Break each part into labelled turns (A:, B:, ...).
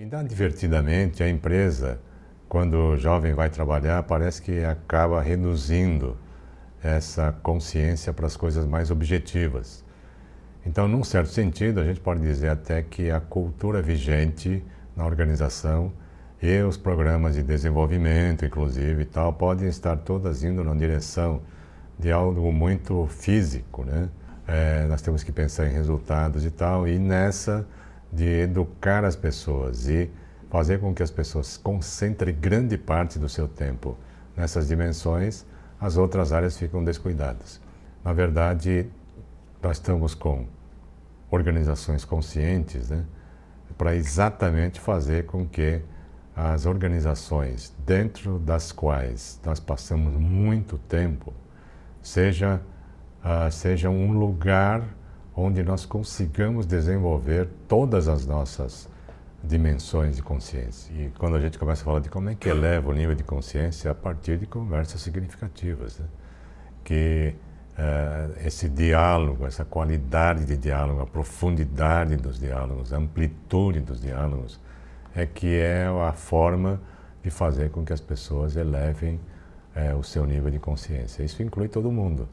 A: Inadvertidamente, a empresa, quando o jovem vai trabalhar, parece que acaba reduzindo essa consciência para as coisas mais objetivas. Então, num certo sentido, a gente pode dizer até que a cultura vigente na organização e os programas de desenvolvimento, inclusive, e tal, podem estar todas indo na direção de algo muito físico, né? É, nós temos que pensar em resultados e tal, e nessa de educar as pessoas e fazer com que as pessoas concentrem grande parte do seu tempo nessas dimensões, as outras áreas ficam descuidadas. Na verdade, nós estamos com organizações conscientes, né, para exatamente fazer com que as organizações dentro das quais nós passamos muito tempo seja, uh, seja um lugar onde nós consigamos desenvolver todas as nossas dimensões de consciência. E quando a gente começa a falar de como é que eleva o nível de consciência, é a partir de conversas significativas, né? que uh, esse diálogo, essa qualidade de diálogo, a profundidade dos diálogos, a amplitude dos diálogos, é que é a forma de fazer com que as pessoas elevem uh, o seu nível de consciência. Isso inclui todo mundo.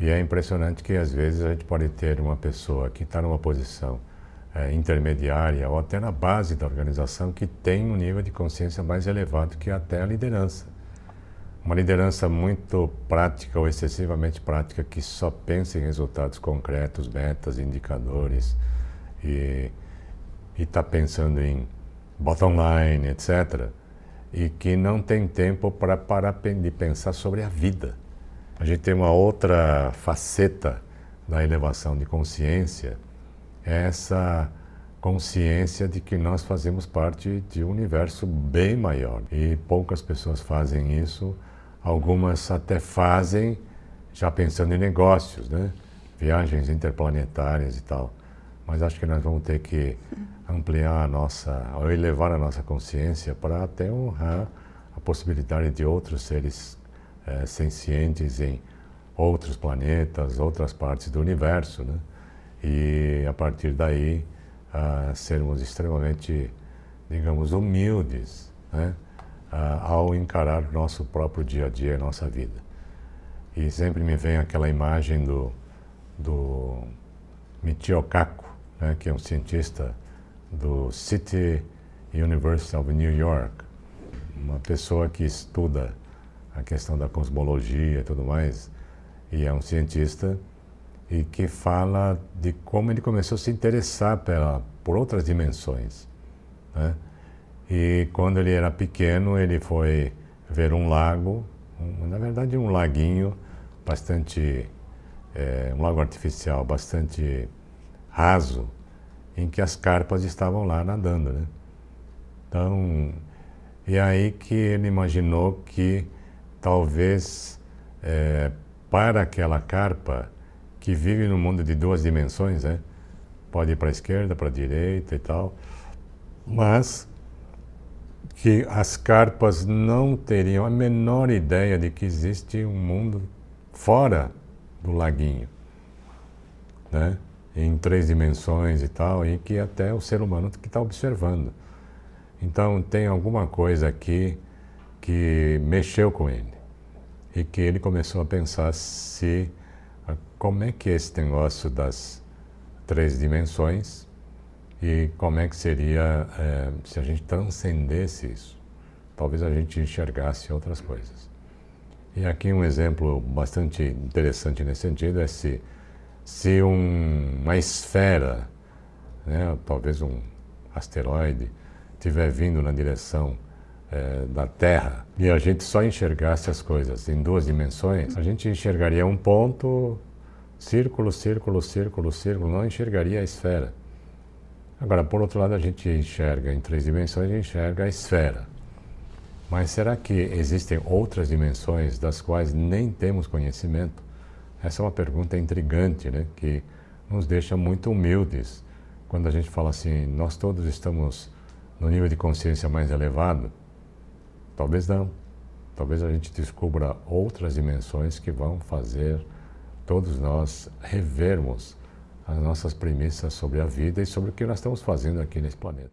A: E é impressionante que às vezes a gente pode ter uma pessoa que está numa posição é, intermediária ou até na base da organização que tem um nível de consciência mais elevado que até a liderança. Uma liderança muito prática ou excessivamente prática que só pensa em resultados concretos, metas, indicadores e está pensando em bottom line, etc. E que não tem tempo para parar de pensar sobre a vida a gente tem uma outra faceta da elevação de consciência, é essa consciência de que nós fazemos parte de um universo bem maior. E poucas pessoas fazem isso, algumas até fazem já pensando em negócios, né? viagens interplanetárias e tal. Mas acho que nós vamos ter que ampliar a nossa, ou elevar a nossa consciência para até honrar a possibilidade de outros seres é, sencientes em outros planetas, outras partes do universo, né? E a partir daí sermos extremamente, digamos, humildes, né? Ao encarar nosso próprio dia a dia, nossa vida. E sempre me vem aquela imagem do, do Michio Kaku, né? que é um cientista do City University of New York, uma pessoa que estuda a questão da cosmologia e tudo mais, e é um cientista e que fala de como ele começou a se interessar pela, por outras dimensões. Né? E quando ele era pequeno, ele foi ver um lago, um, na verdade um laguinho bastante, é, um lago artificial bastante raso, em que as carpas estavam lá nadando. Né? Então, e aí que ele imaginou que talvez é, para aquela carpa que vive no mundo de duas dimensões, né? pode ir para a esquerda, para a direita e tal, mas que as carpas não teriam a menor ideia de que existe um mundo fora do laguinho, né? em três dimensões e tal, e que até o ser humano que está observando. Então tem alguma coisa aqui que mexeu com ele e que ele começou a pensar se ah, como é que é esse negócio das três dimensões e como é que seria é, se a gente transcendesse isso. Talvez a gente enxergasse outras coisas. E aqui um exemplo bastante interessante nesse sentido é se, se um, uma esfera, né, talvez um asteroide, estiver vindo na direção é, da Terra e a gente só enxergasse as coisas em duas dimensões, a gente enxergaria um ponto, círculo, círculo, círculo, círculo, não enxergaria a esfera. Agora, por outro lado, a gente enxerga em três dimensões enxerga a esfera. Mas será que existem outras dimensões das quais nem temos conhecimento? Essa é uma pergunta intrigante, né? que nos deixa muito humildes quando a gente fala assim: nós todos estamos no nível de consciência mais elevado, Talvez não. Talvez a gente descubra outras dimensões que vão fazer todos nós revermos as nossas premissas sobre a vida e sobre o que nós estamos fazendo aqui nesse planeta.